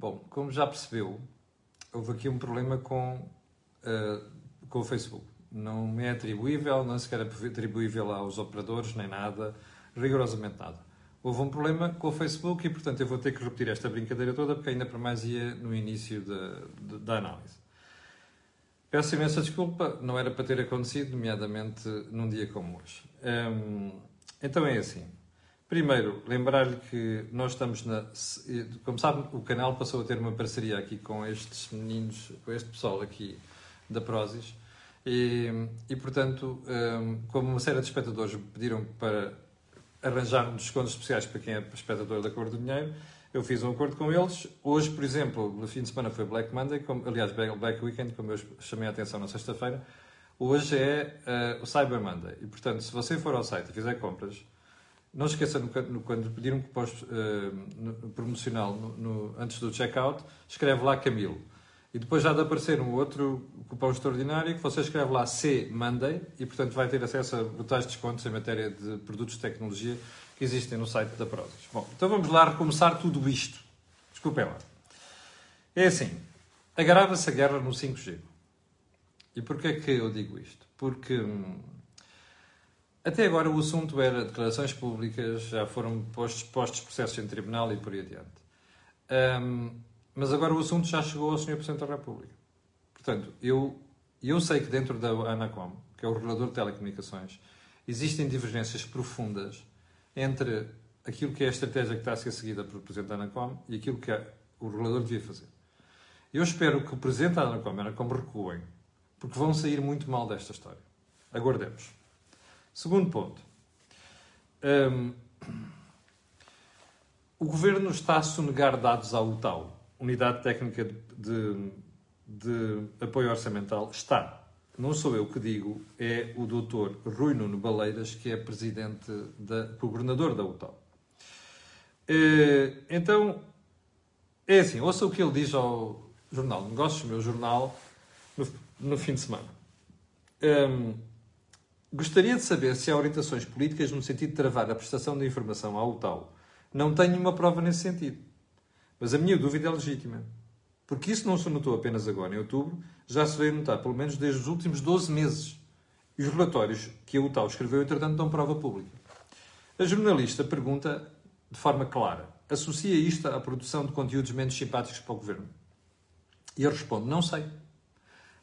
Bom, como já percebeu, houve aqui um problema com, uh, com o Facebook. Não me é atribuível, não sequer é atribuível aos operadores, nem nada, rigorosamente nada. Houve um problema com o Facebook e, portanto, eu vou ter que repetir esta brincadeira toda, porque ainda para mais ia no início da, da análise. Peço imensa desculpa, não era para ter acontecido, nomeadamente num dia como hoje. Hum, então é assim. Primeiro, lembrar-lhe que nós estamos na. Como sabe, o canal passou a ter uma parceria aqui com estes meninos, com este pessoal aqui da Prozis. E, e portanto, hum, como uma série de espectadores pediram para arranjar descontos especiais para quem é espectador da Cor do Dinheiro, eu fiz um acordo com eles. Hoje, por exemplo, no fim de semana foi Black Monday, como, aliás, Black Weekend, como eu chamei a atenção na sexta-feira. Hoje é uh, o Cyber Monday. E, portanto, se você for ao site e fizer compras, não esqueça, no, no, quando pedir um cupom uh, promocional no, antes do checkout, escreve lá Camilo. E depois já de aparecer um outro cupom extraordinário que você escreve lá C Monday e, portanto, vai ter acesso a brutais descontos em matéria de produtos de tecnologia que existem no site da Prozis. Bom, então vamos lá recomeçar tudo isto. Desculpem lá. É assim, agrava-se a guerra no 5G. E porquê que eu digo isto? Porque hum, até agora o assunto era declarações públicas, já foram postos, postos processos em tribunal e por aí adiante. Um, mas agora o assunto já chegou ao Sr. Presidente da República. Portanto, eu, eu sei que dentro da ANACOM, que é o regulador de telecomunicações, existem divergências profundas entre aquilo que é a estratégia que está a ser seguida pelo Presidente da ANACOM e aquilo que o regulador devia fazer. Eu espero que o Presidente da ANACOM e a ANACOM recuem, porque vão sair muito mal desta história. Aguardemos. Segundo ponto. Um, o governo está a sonegar dados à UTAU, Unidade Técnica de, de, Apoio Orçamental. Está. Não sou eu que digo, é o doutor Rui Nuno Baleiras, que é presidente, da, governador da UTAU. Eh, então, é assim, ouça o que ele diz ao Jornal de Negócios, meu jornal, no, no fim de semana. Um, Gostaria de saber se há orientações políticas no sentido de travar a prestação de informação ao tal. Não tenho uma prova nesse sentido. Mas a minha dúvida é legítima. Porque isso não se notou apenas agora, em outubro, já se veio notar pelo menos desde os últimos 12 meses. E os relatórios que a UTAL escreveu, entretanto, dão prova pública. A jornalista pergunta de forma clara: associa isto à produção de conteúdos menos simpáticos para o governo? E eu respondo: não sei.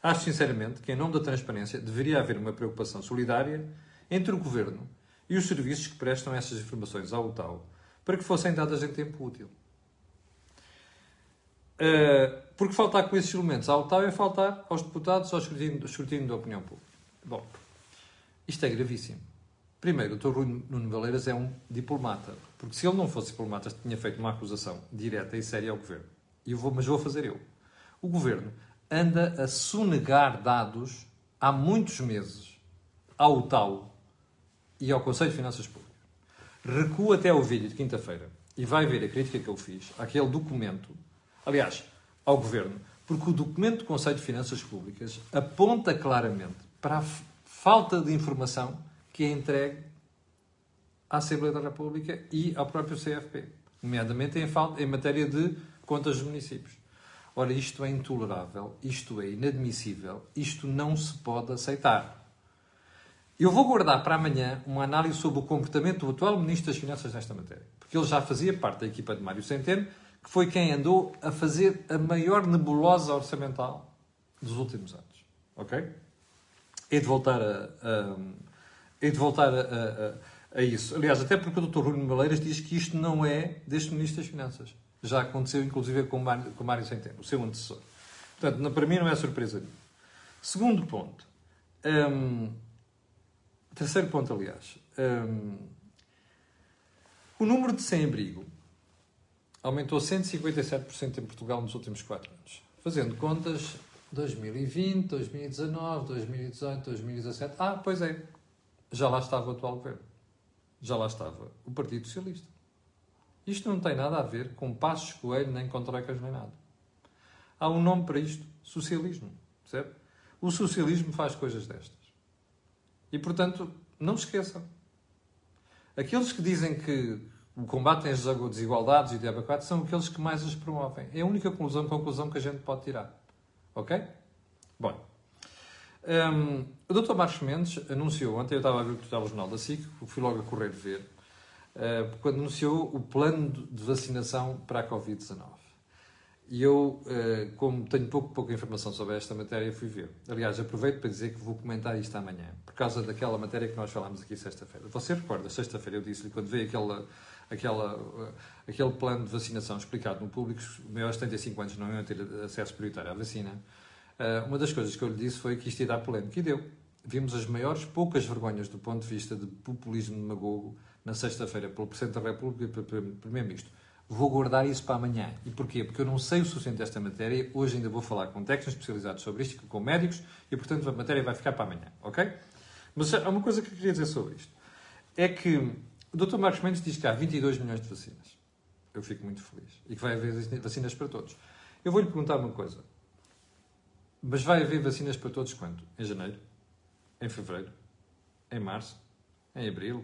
Acho sinceramente que, em nome da transparência, deveria haver uma preocupação solidária entre o Governo e os serviços que prestam essas informações ao UTAU para que fossem dadas em tempo útil. Uh, porque faltar com esses elementos ao UTAU é faltar aos deputados ao escrutínio, escrutínio da opinião pública. Bom, isto é gravíssimo. Primeiro, o Dr. Rui Nuno Valeiras é um diplomata, porque se ele não fosse diplomata, tinha feito uma acusação direta e séria ao Governo. E eu vou, mas vou fazer eu. O Governo anda a sonegar dados há muitos meses ao TAU e ao Conselho de Finanças Públicas. Recua até o vídeo de quinta-feira e vai ver a crítica que eu fiz àquele documento, aliás, ao Governo, porque o documento do Conselho de Finanças Públicas aponta claramente para a falta de informação que é entregue à Assembleia da República e ao próprio CFP, nomeadamente em, em matéria de contas dos municípios. Ora, isto é intolerável, isto é inadmissível, isto não se pode aceitar. Eu vou guardar para amanhã uma análise sobre o comportamento do atual Ministro das Finanças nesta matéria, porque ele já fazia parte da equipa de Mário Centeno, que foi quem andou a fazer a maior nebulosa orçamental dos últimos anos. Ok? É de voltar a, de voltar a, a, a, isso. Aliás, até porque o Dr. Rui Maleiras diz que isto não é deste Ministro das Finanças. Já aconteceu, inclusive, com o Mário, com o Mário Centeno, o seu antecessor. Portanto, para mim não é surpresa nenhuma. Segundo ponto. Um, terceiro ponto, aliás. Um, o número de sem-abrigo aumentou 157% em Portugal nos últimos 4 anos. Fazendo contas, 2020, 2019, 2018, 2017. Ah, pois é. Já lá estava o atual governo. Já lá estava o Partido Socialista. Isto não tem nada a ver com passos coelho, nem com trocas, nem nada. Há um nome para isto: socialismo. Percebe? O socialismo faz coisas destas. E, portanto, não se esqueçam. Aqueles que dizem que o combate às desigualdades e diabo 4 são aqueles que mais as promovem. É a única conclusão, conclusão que a gente pode tirar. Ok? Bom. Um, o Dr. Marcos Mendes anunciou, ontem eu estava a ver o jornal da SIC, fui logo a correr ver, quando anunciou o plano de vacinação para a Covid-19. E eu, uh, como tenho pouco, pouca informação sobre esta matéria, fui ver. Aliás, aproveito para dizer que vou comentar isto amanhã, por causa daquela matéria que nós falámos aqui sexta-feira. Você recorda, sexta-feira eu disse-lhe, quando veio aquela, aquela, uh, aquele plano de vacinação explicado no público, os maiores de 75 anos não iam ter acesso prioritário à vacina, uma das coisas que eu lhe disse foi que isto ia dar polémica. E deu. Vimos as maiores poucas vergonhas do ponto de vista de populismo demagogo na sexta-feira pelo Presidente da República e pelo Primeiro-Ministro. Vou guardar isso para amanhã. E porquê? Porque eu não sei o suficiente desta matéria. Hoje ainda vou falar com técnicos especializados sobre isto, com médicos, e portanto a matéria vai ficar para amanhã. Ok? Mas há uma coisa que eu queria dizer sobre isto. É que o Dr. Marcos Mendes diz que há 22 milhões de vacinas. Eu fico muito feliz. E que vai haver vacinas para todos. Eu vou-lhe perguntar uma coisa. Mas vai haver vacinas para todos quando? Em janeiro? Em fevereiro? Em março? Em abril?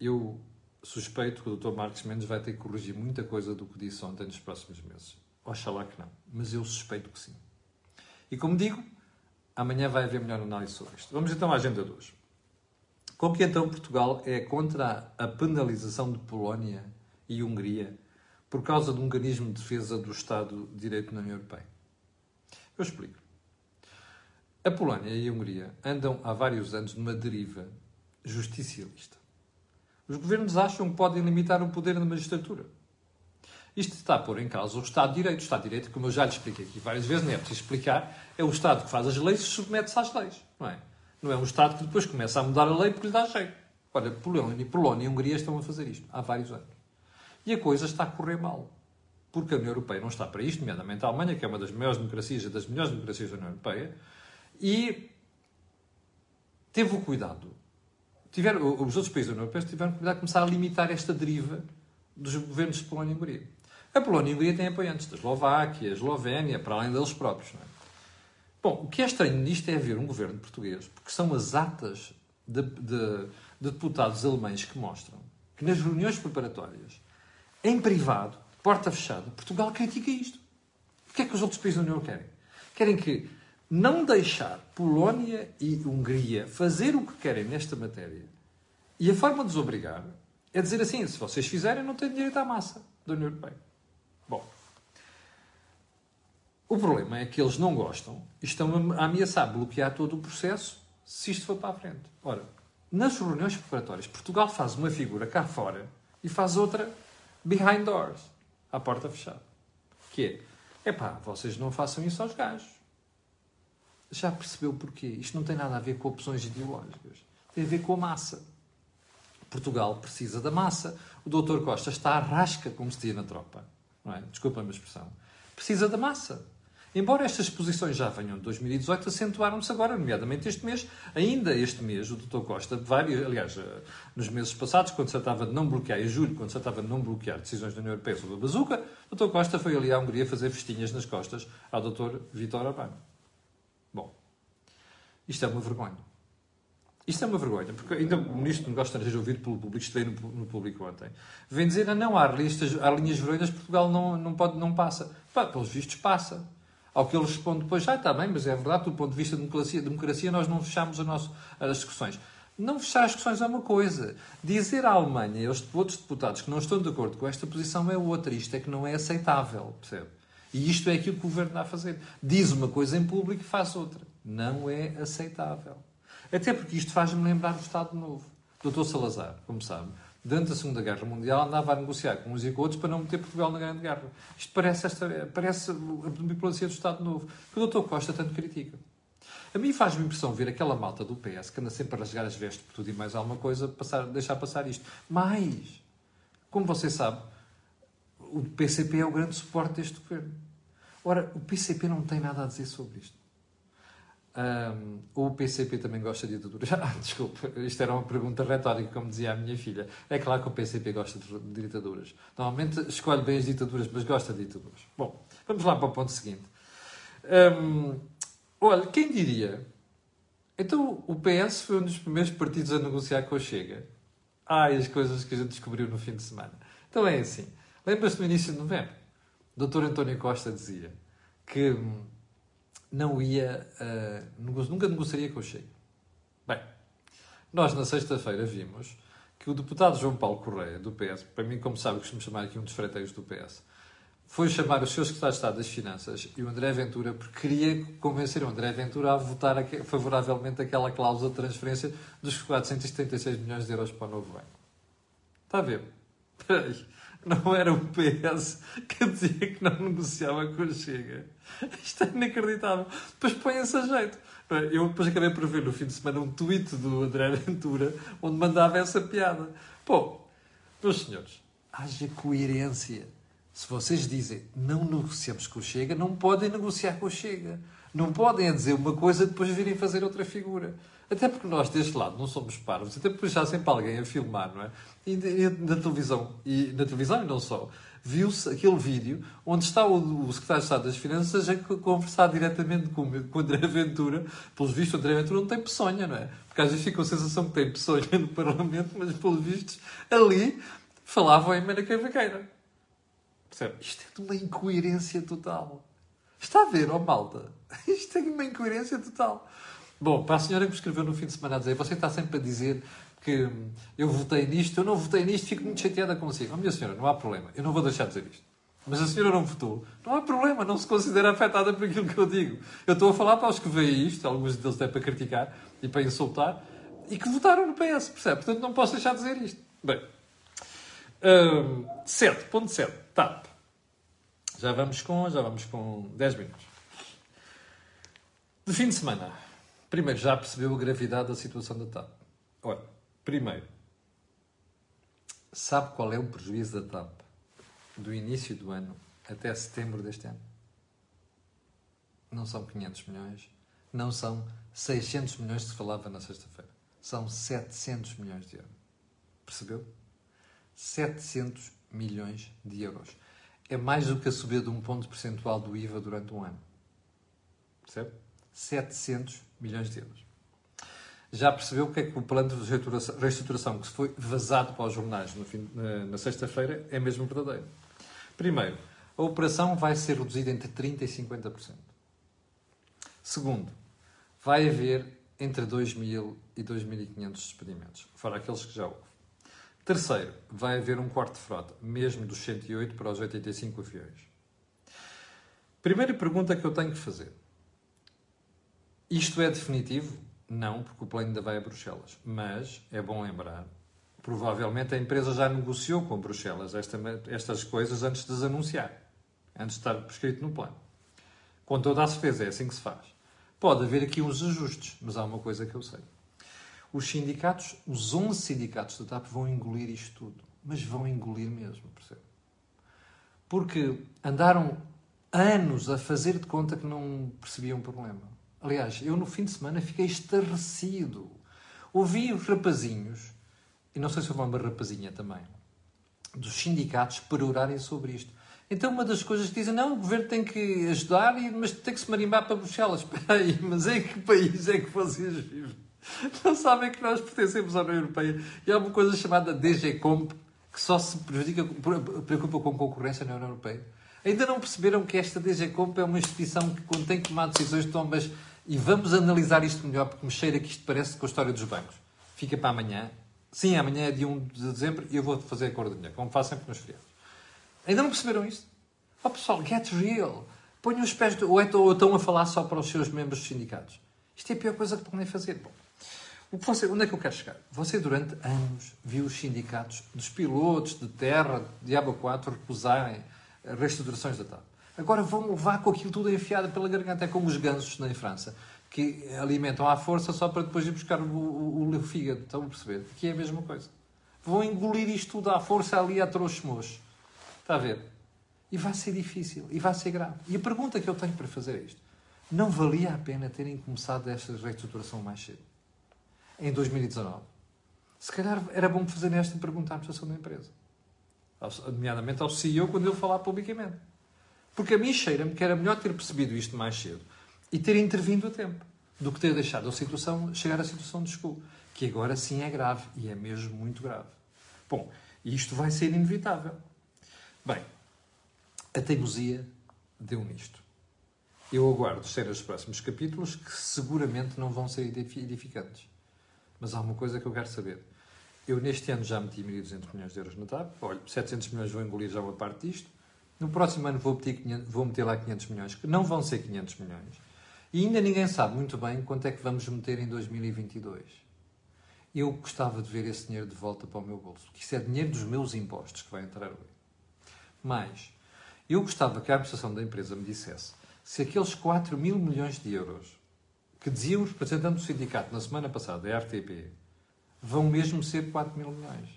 Eu suspeito que o Dr. Marcos Mendes vai ter que corrigir muita coisa do que disse ontem nos próximos meses. Oxalá que não, mas eu suspeito que sim. E como digo, amanhã vai haver melhor análise sobre isto. Vamos então à agenda de hoje. Como que então Portugal é contra a penalização de Polónia e Hungria por causa do mecanismo de defesa do Estado de Direito na União Europeia. Eu explico. A Polónia e a Hungria andam há vários anos numa deriva justicialista. Os governos acham que podem limitar o poder da magistratura. Isto está a pôr em causa o Estado de Direito. O Estado de Direito, como eu já lhe expliquei aqui várias vezes, nem é preciso explicar, é o Estado que faz as leis e submete-se às leis. Não é? Não é um Estado que depois começa a mudar a lei porque lhe dá jeito. Olha, Polónia, Polónia e Hungria estão a fazer isto há vários anos. E a coisa está a correr mal. Porque a União Europeia não está para isto, nomeadamente a Alemanha, que é uma das maiores democracias e das melhores democracias da União Europeia, e teve o cuidado. Tiveram, os outros países da União Europeia tiveram de começar a limitar esta deriva dos governos de Polónia e Hungria. A Polónia e a Hungria têm apoiantes da Eslováquia, a Eslovénia, para além deles próprios. É? Bom, o que é estranho nisto é ver um governo português, porque são as atas de, de, de deputados alemães que mostram que nas reuniões preparatórias em privado, porta fechada, Portugal critica isto. O que é que os outros países da União querem? Querem que não deixar Polónia e Hungria fazer o que querem nesta matéria. E a forma de os obrigar é dizer assim: se vocês fizerem, não têm direito à massa da União Europeia. Bom, o problema é que eles não gostam e estão a ameaçar bloquear todo o processo se isto for para a frente. Ora, nas reuniões preparatórias, Portugal faz uma figura cá fora e faz outra behind doors, à porta fechada. Que é, epá, vocês não façam isso aos gajos. Já percebeu porquê? Isto não tem nada a ver com opções ideológicas. Tem a ver com a massa. Portugal precisa da massa. O doutor Costa está à rasca, como se dizia na tropa. Não é? Desculpa a minha expressão. Precisa da massa. Embora estas posições já venham de 2018, acentuaram-se agora, nomeadamente este mês. Ainda este mês, o Dr. Costa, vários, aliás, eh, nos meses passados, quando se tratava de não bloquear, em julho, quando se tratava de não bloquear decisões da União Europeia sobre a bazuca, o Dr. Costa foi ali à Hungria fazer festinhas nas costas ao Dr. Vítor Orbán. Isto é uma vergonha. Isto é uma vergonha, porque ainda o Ministro de Negócios Estrangeiros, ouvido pelo público, esteve no, no público ontem, vem dizer, ah, não, há, listas, há linhas vermelhas, Portugal não, não, pode, não passa. Pá, pelos vistos, passa. Ao que ele responde depois, ah, está bem, mas é verdade, do ponto de vista da democracia, democracia nós não fechamos nosso, as discussões. Não fechar as discussões é uma coisa. Dizer à Alemanha e aos outros deputados que não estão de acordo com esta posição é outra. Isto é que não é aceitável, percebe? E isto é aquilo que o governo está a fazer. Diz uma coisa em público e faz outra. Não é aceitável. Até porque isto faz-me lembrar o Estado Novo. Doutor Salazar, como sabe, durante a Segunda Guerra Mundial, andava a negociar com uns e com outros para não meter Portugal na Grande Guerra. Isto parece, esta, parece a diplomacia do Estado Novo, que o Dr. Costa tanto critica. A mim faz-me impressão ver aquela malta do PS que anda sempre a rasgar as vestes por tudo e mais alguma coisa, passar, deixar passar isto. Mas, como você sabe, o PCP é o grande suporte deste governo. Ora, o PCP não tem nada a dizer sobre isto. Um, o PCP também gosta de ditaduras? Ah, desculpa, isto era uma pergunta retórica, como dizia a minha filha. É claro que o PCP gosta de ditaduras. Normalmente escolhe bem as ditaduras, mas gosta de ditaduras. Bom, vamos lá para o ponto seguinte. Um, olha, quem diria? Então, o PS foi um dos primeiros partidos a negociar com a Chega. Ai, as coisas que a gente descobriu no fim de semana. Então é assim. Lembras-te no início de novembro? O Dr. António Costa dizia que hum, não ia, uh, nunca negociaria com o Chega. Bem, nós na sexta-feira vimos que o deputado João Paulo Correia, do PS, para mim, como sabe, costumo chamar aqui um dos freteiros do PS, foi chamar o seu secretário de Estado das Finanças e o André Ventura, porque queria convencer o André Ventura a votar favoravelmente aquela cláusula de transferência dos 476 milhões de euros para o novo banco. Está a ver? Peraí. Não era o PS que dizia que não negociava com o Chega. Isto é inacreditável. Depois põe-se a jeito. Eu depois acabei por ver no fim de semana um tweet do André Ventura onde mandava essa piada. Pô, meus senhores, haja coerência. Se vocês dizem não negociamos com o Chega, não podem negociar com o Chega. Não podem dizer uma coisa e depois virem fazer outra figura. Até porque nós, deste lado, não somos parvos, até porque já sempre alguém a filmar, não é? E na televisão, e na televisão e não só, viu-se aquele vídeo onde está o, o secretário de Estado das Finanças a conversar diretamente com, com André Ventura. Pelos vistos, André Ventura não tem peçonha, não é? Porque às vezes fica a sensação que tem peçonha no Parlamento, mas pelos vistos, ali falavam em Mena Cavaqueira. Percebe? Isto é de uma incoerência total. Está a ver, ó oh malta? Isto é de uma incoerência total. Bom, para a senhora que me escreveu no fim de semana a dizer, você está sempre a dizer que eu votei nisto, eu não votei nisto, fico muito chateada consigo. Oh, minha senhora, não há problema, eu não vou deixar de dizer isto. Mas a senhora não votou, não há problema, não se considera afetada por aquilo que eu digo. Eu estou a falar para os que veem isto, alguns deles até para criticar e para insultar, e que votaram no PS, percebe? Portanto, não posso deixar de dizer isto. Bem, um, 7.7, TAP. Já vamos com, já vamos com 10 minutos. De fim de semana, primeiro, já percebeu a gravidade da situação da TAP? Olha, primeiro, sabe qual é o prejuízo da TAP do início do ano até setembro deste ano? Não são 500 milhões, não são 600 milhões que se falava na sexta-feira. São 700 milhões de euros. Percebeu? 700 milhões de euros. É mais do que a subida de um ponto percentual do IVA durante um ano. Percebe? 700 milhões de euros. Já percebeu o que é que o plano de reestruturação que foi vazado para os jornais fim, na, sexta-feira é mesmo verdadeiro? Primeiro, a operação vai ser reduzida entre 30% e 50%. Segundo, vai haver entre 2.000 e 2.500 despedimentos, fora aqueles que já houve. Terceiro, vai haver um corte de frota, mesmo dos 108 para os 85 aviões. Primeira pergunta que eu tenho que fazer. Isto é definitivo? Não, porque o plano ainda vai a Bruxelas. Mas é bom lembrar, provavelmente a empresa já negociou com Bruxelas esta, estas coisas antes de as anunciar, antes de estar prescrito no plano. Com toda a certeza, é assim que se faz. Pode haver aqui uns ajustes, mas há uma coisa que eu sei. Os sindicatos, os 11 sindicatos da TAP vão engolir isto tudo. Mas vão engolir mesmo, percebe? Porque andaram anos a fazer de conta que não percebiam o problema. Aliás, eu no fim de semana fiquei estarrecido. Ouvi os rapazinhos, e não sei se houve uma rapazinha também, dos sindicatos perorarem sobre isto. Então, uma das coisas que dizem, não, o governo tem que ajudar, mas tem que se marimbar para Bruxelas. Espera aí, mas em que país é que vocês vivem? Não sabem que nós pertencemos à União Europeia e há uma coisa chamada DGCOMP, que só se prejudica, preocupa com concorrência na União Europeia. Ainda não perceberam que esta DGCOMP é uma instituição que, tem que tomar decisões, toma e vamos analisar isto melhor, porque me cheira que isto parece com a história dos bancos. Fica para amanhã. Sim, amanhã é dia 1 de dezembro e eu vou fazer a cor de dinheiro, como faço sempre nos feriados. Ainda não perceberam isto? Oh pessoal, get real. Ponham os pés... Do... Ou estão a falar só para os seus membros dos sindicatos. Isto é a pior coisa que podem fazer. Bom, você, onde é que eu quero chegar? Você, durante anos, viu os sindicatos dos pilotos de terra, de Aba 4, recusarem reestruturações da TAP. Agora vão levar com aquilo tudo enfiado pela garganta. É como os gansos na França, que alimentam à força só para depois ir buscar o, o, o fígado. Estão a perceber? Que é a mesma coisa. Vão engolir isto tudo à força ali a trouxe-moço. Está a ver? E vai ser difícil. E vai ser grave. E a pergunta que eu tenho para fazer é isto. Não valia a pena terem começado esta reestruturação mais cedo? Em 2019? Se calhar era bom fazer esta pergunta à administração da empresa. Nomeadamente ao CEO quando ele falar publicamente. Porque a mim cheira-me que era melhor ter percebido isto mais cedo e ter intervindo a tempo do que ter deixado a situação chegar à situação de escuro, que agora sim é grave e é mesmo muito grave. Bom, isto vai ser inevitável. Bem, a teimosia deu nisto. Eu aguardo ser os próximos capítulos que seguramente não vão ser edificantes. Mas há uma coisa que eu quero saber. Eu neste ano já meti 1.200 milhões de euros na TAP. Olha, 700 milhões vou engolir já uma parte disto. No próximo ano vou meter, 500, vou meter lá 500 milhões, que não vão ser 500 milhões. E ainda ninguém sabe muito bem quanto é que vamos meter em 2022. Eu gostava de ver esse dinheiro de volta para o meu bolso. Porque isso é dinheiro dos meus impostos que vai entrar ali. Mas, eu gostava que a administração da empresa me dissesse se aqueles 4 mil milhões de euros que dizia o representante do sindicato na semana passada, da RTP, vão mesmo ser 4 mil milhões.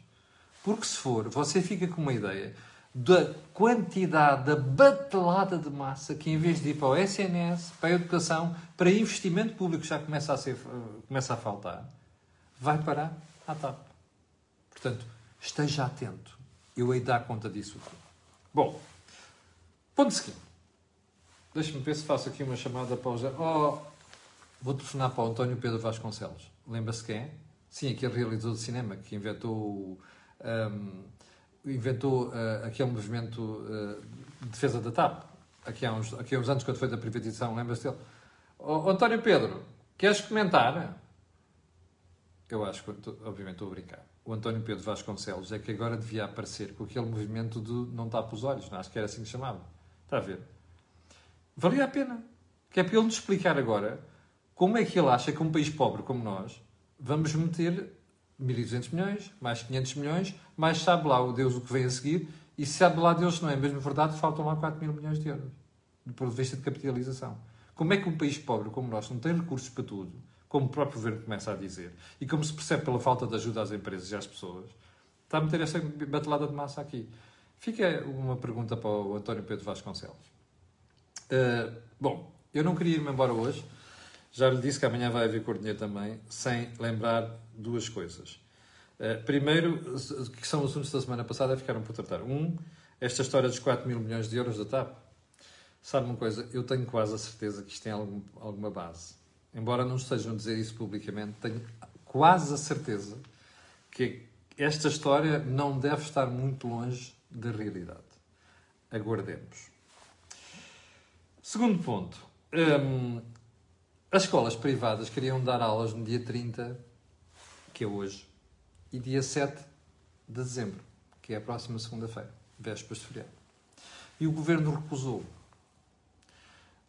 Porque se for, você fica com uma ideia da quantidade, da batelada de massa que, em vez de ir para o SNS, para a educação, para investimento público já começa a, ser, começa a faltar, vai parar à TAP. Portanto, esteja atento. Eu hei de dar conta disso. Bom, ponto seguinte. Deixa-me ver se faço aqui uma chamada para o. Oh, vou telefonar para o António Pedro Vasconcelos. Lembra-se quem é? Sim, aquele realizador de cinema que inventou, um, inventou uh, aquele movimento uh, de defesa da TAP. Aqui há, uns, aqui há uns anos, quando foi da privatização, lembra-se dele? Oh, António Pedro, queres comentar? Eu acho que, obviamente, estou a brincar. O António Pedro Vasconcelos é que agora devia aparecer com aquele movimento de não tapa os olhos, não? acho que era assim que chamava. Está a ver? Valia a pena. Que é para ele nos explicar agora como é que ele acha que um país pobre como nós vamos meter 1.200 milhões, mais 500 milhões, mais sabe lá o Deus o que vem a seguir, e sabe lá Deus se não é mesmo verdade, faltam lá 4 mil milhões de euros, do ponto de vista de capitalização. Como é que um país pobre como nós não tem recursos para tudo, como o próprio governo começa a dizer, e como se percebe pela falta de ajuda às empresas e às pessoas, está a meter esta batelada de massa aqui? Fica uma pergunta para o António Pedro Vasconcelos. Uh, bom, eu não queria ir-me embora hoje. Já lhe disse que amanhã vai haver cor dinheiro também, sem lembrar duas coisas. Uh, primeiro, que são assuntos da semana passada, ficaram por tratar. Um, esta história dos 4 mil milhões de euros da TAP. Sabe uma coisa? Eu tenho quase a certeza que isto tem algum, alguma base. Embora não estejam a dizer isso publicamente, tenho quase a certeza que esta história não deve estar muito longe da realidade. Aguardemos. Segundo ponto. Um, as escolas privadas queriam dar aulas no dia 30, que é hoje, e dia 7 de dezembro, que é a próxima segunda-feira, vésperas de feriado. E o governo recusou.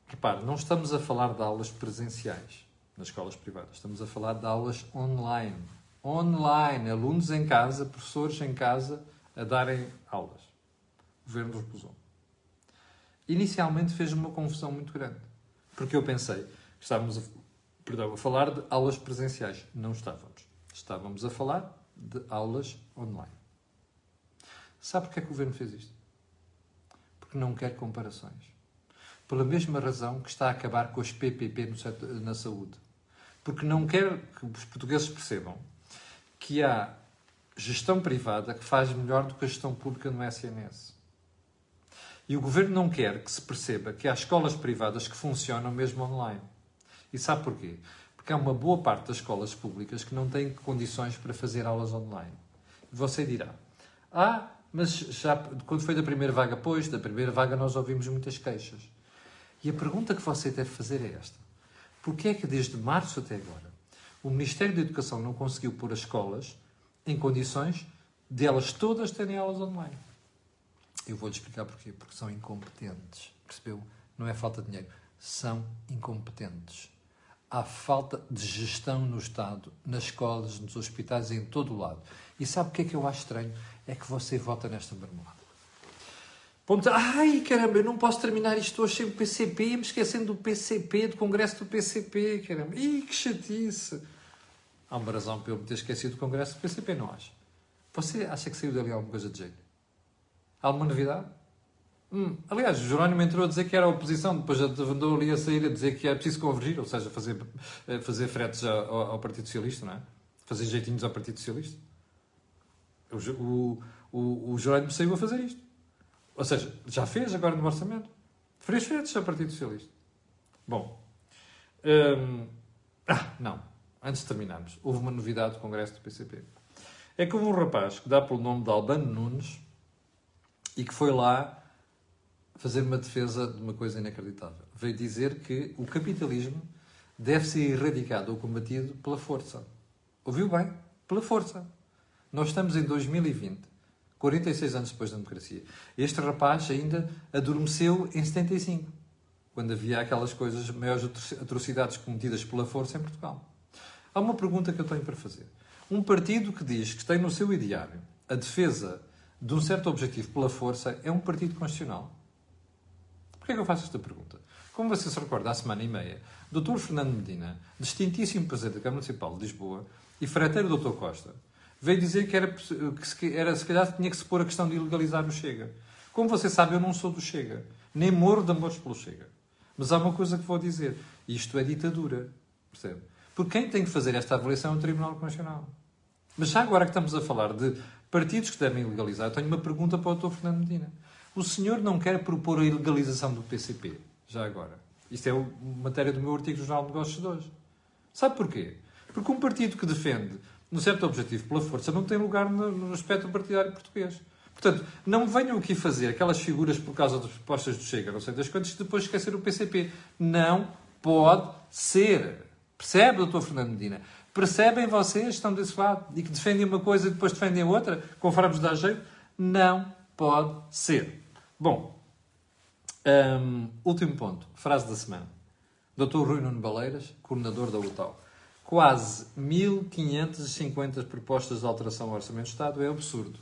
Repare, não estamos a falar de aulas presenciais nas escolas privadas, estamos a falar de aulas online. Online, alunos em casa, professores em casa a darem aulas. O governo recusou inicialmente fez uma confusão muito grande. Porque eu pensei estávamos a, perdão, a falar de aulas presenciais. Não estávamos. Estávamos a falar de aulas online. Sabe porquê é que o governo fez isto? Porque não quer comparações. Pela mesma razão que está a acabar com as PPP setor, na saúde. Porque não quer que os portugueses percebam que há gestão privada que faz melhor do que a gestão pública no SNS. E o governo não quer que se perceba que há escolas privadas que funcionam mesmo online. E sabe porquê? Porque há uma boa parte das escolas públicas que não têm condições para fazer aulas online. E você dirá: Ah, mas já quando foi da primeira vaga, pois, da primeira vaga nós ouvimos muitas queixas. E a pergunta que você deve fazer é esta: Porquê é que desde março até agora o Ministério da Educação não conseguiu pôr as escolas em condições de elas todas terem aulas online? Eu vou-lhe explicar porquê. Porque são incompetentes. Percebeu? Não é falta de dinheiro. São incompetentes. Há falta de gestão no Estado, nas escolas, nos hospitais, em todo o lado. E sabe o que é que eu acho estranho? É que você vota nesta marmelada. Ponto. Ai, caramba, eu não posso terminar isto hoje sem o PCP, me esquecendo do PCP, do Congresso do PCP, caramba. Ih, que chatice. Há uma razão para eu me ter esquecido do Congresso do PCP, não acho? Você acha que saiu dali alguma coisa de jeito? Alguma novidade? Hum. Aliás, o Jerónimo entrou a dizer que era a oposição, depois andou ali a sair a dizer que é preciso convergir, ou seja, fazer, eh, fazer fretes ao, ao Partido Socialista, não é? Fazer jeitinhos ao Partido Socialista. O, o, o, o Jerónimo saiu a fazer isto. Ou seja, já fez agora no orçamento. Fez fretes ao Partido Socialista. Bom. Hum, ah, não. Antes de terminarmos, houve uma novidade do Congresso do PCP. É que houve um rapaz que dá pelo nome de Albano Nunes e que foi lá fazer uma defesa de uma coisa inacreditável. Veio dizer que o capitalismo deve ser erradicado ou combatido pela força. Ouviu bem? Pela força. Nós estamos em 2020, 46 anos depois da democracia. Este rapaz ainda adormeceu em 75, quando havia aquelas coisas, maiores atrocidades cometidas pela força em Portugal. Há uma pergunta que eu tenho para fazer. Um partido que diz que tem no seu ideário a defesa de um certo objetivo pela força é um partido constitucional? Porquê é que eu faço esta pergunta? Como você se recorda, há semana e meia, Dr. Fernando Medina, distintíssimo presidente da Câmara Municipal de Lisboa, e freteiro Dr. Costa, veio dizer que era, que se, era, se calhar tinha que se pôr a questão de ilegalizar o Chega. Como você sabe, eu não sou do Chega, nem moro de amores pelo Chega. Mas há uma coisa que vou dizer: isto é ditadura. Percebe? Porque quem tem que fazer esta avaliação é o Tribunal Constitucional. Mas já agora que estamos a falar de partidos que devem legalizar, eu tenho uma pergunta para o Dr. Fernando Medina. O senhor não quer propor a ilegalização do PCP? Já agora. Isto é matéria do meu artigo do Jornal de Negócios de hoje. Sabe porquê? Porque um partido que defende um certo objetivo pela força não tem lugar no, no espectro partidário português. Portanto, não venham aqui fazer aquelas figuras por causa das propostas do Chega, não sei das quantas, depois esquecer o PCP. Não pode ser. Percebe, doutor Fernando Medina? Percebem vocês, estão desse lado, e que defendem uma coisa e depois defendem outra, conforme vos dá jeito? Não pode ser. Bom, um, último ponto, frase da semana. Dr. Rui Nuno Baleiras, coordenador da UTAU. Quase 1550 propostas de alteração ao Orçamento de Estado é absurdo.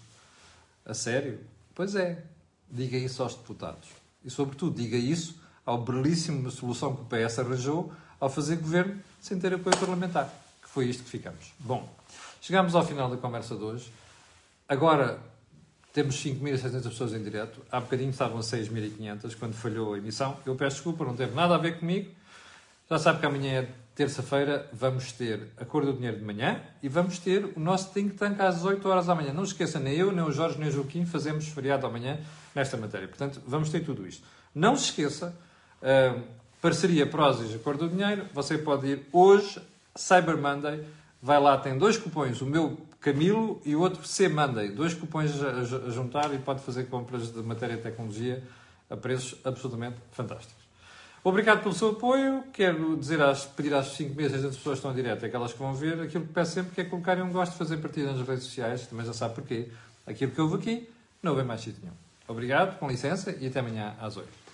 A sério? Pois é. Diga isso aos deputados. E, sobretudo, diga isso ao belíssimo solução que o PS arranjou ao fazer governo sem ter apoio parlamentar. Que foi isto que ficamos. Bom, chegamos ao final da conversa de hoje. Agora temos 5.600 pessoas em direto. Há bocadinho estavam 6.500 quando falhou a emissão. Eu peço desculpa, não teve nada a ver comigo. Já sabe que amanhã é terça-feira, vamos ter a cor do dinheiro de manhã e vamos ter o nosso think tank às 8 horas da manhã. Não se esqueça, nem eu, nem o Jorge, nem o Joaquim fazemos feriado amanhã nesta matéria. Portanto, vamos ter tudo isto. Não se esqueça, uh, parceria Prozis, a cor do dinheiro. Você pode ir hoje, Cyber Monday. Vai lá, tem dois cupões. O meu Camilo e o outro C Monday. Dois cupões a, juntar e pode fazer compras de matéria e tecnologia a preços absolutamente fantásticos. Obrigado pelo seu apoio. Quero dizer às, pedir às 5 meses das pessoas que estão em direto, aquelas que vão ver, aquilo que peço sempre que é colocarem um gosto de fazer partida nas redes sociais, também já sabe porquê. Aquilo que houve aqui, não houve mais sítio nenhum. Obrigado, com licença, e até amanhã às 8.